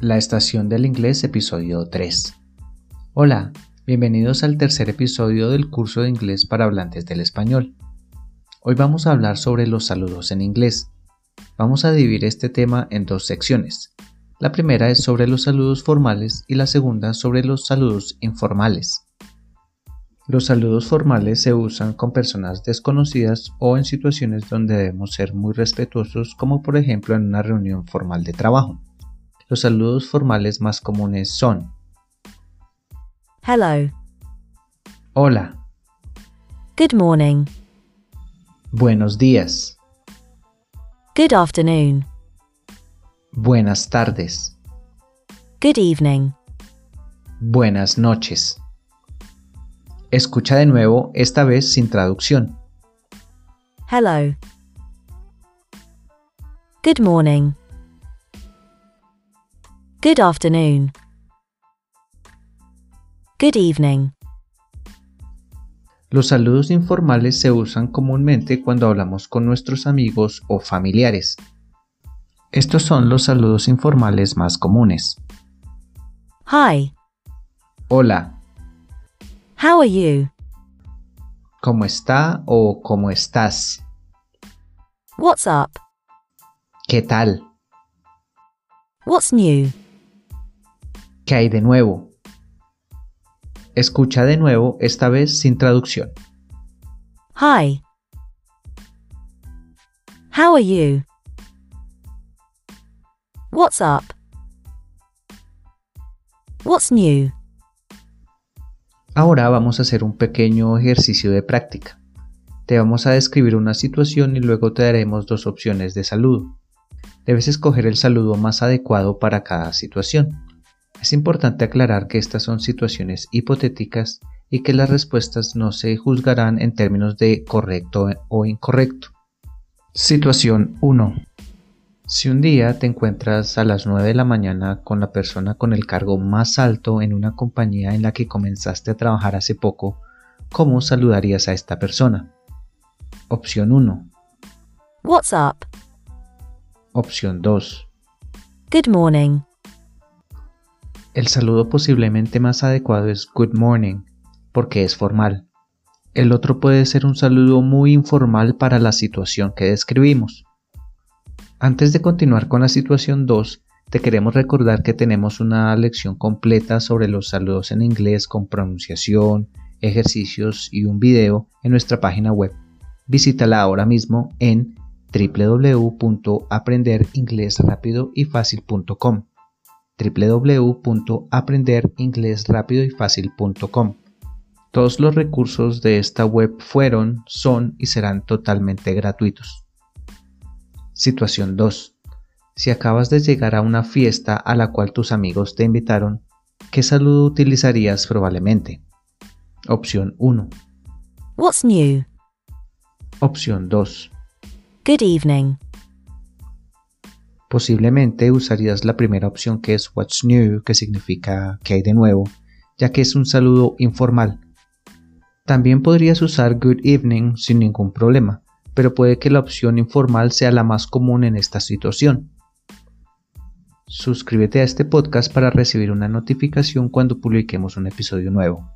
La Estación del Inglés, episodio 3. Hola, bienvenidos al tercer episodio del curso de inglés para hablantes del español. Hoy vamos a hablar sobre los saludos en inglés. Vamos a dividir este tema en dos secciones. La primera es sobre los saludos formales y la segunda sobre los saludos informales. Los saludos formales se usan con personas desconocidas o en situaciones donde debemos ser muy respetuosos como por ejemplo en una reunión formal de trabajo. Los saludos formales más comunes son Hello. Hola, Good morning. buenos días, Good afternoon. buenas tardes, Good evening. buenas noches. Escucha de nuevo, esta vez sin traducción. Hello. Good morning. Good afternoon. Good evening. Los saludos informales se usan comúnmente cuando hablamos con nuestros amigos o familiares. Estos son los saludos informales más comunes. Hi. Hola, How are you? ¿cómo está o cómo estás? What's up? ¿Qué tal? What's new? ¿Qué hay de nuevo? Escucha de nuevo, esta vez sin traducción. Hi. How are you? What's up? What's new? Ahora vamos a hacer un pequeño ejercicio de práctica. Te vamos a describir una situación y luego te daremos dos opciones de saludo. Debes escoger el saludo más adecuado para cada situación. Es importante aclarar que estas son situaciones hipotéticas y que las respuestas no se juzgarán en términos de correcto o incorrecto. Situación 1. Si un día te encuentras a las 9 de la mañana con la persona con el cargo más alto en una compañía en la que comenzaste a trabajar hace poco, ¿cómo saludarías a esta persona? Opción 1. What's up? Opción 2. Good morning. El saludo posiblemente más adecuado es Good morning, porque es formal. El otro puede ser un saludo muy informal para la situación que describimos. Antes de continuar con la situación 2, te queremos recordar que tenemos una lección completa sobre los saludos en inglés con pronunciación, ejercicios y un video en nuestra página web. Visítala ahora mismo en www.aprenderinglesrapidoyfacil.com www.aprenderinglesrapidoyfacil.com Todos los recursos de esta web fueron, son y serán totalmente gratuitos. Situación 2. Si acabas de llegar a una fiesta a la cual tus amigos te invitaron, ¿qué saludo utilizarías probablemente? Opción 1. What's new? Opción 2. Good evening. Posiblemente usarías la primera opción que es What's New, que significa que hay de nuevo, ya que es un saludo informal. También podrías usar Good Evening sin ningún problema, pero puede que la opción informal sea la más común en esta situación. Suscríbete a este podcast para recibir una notificación cuando publiquemos un episodio nuevo.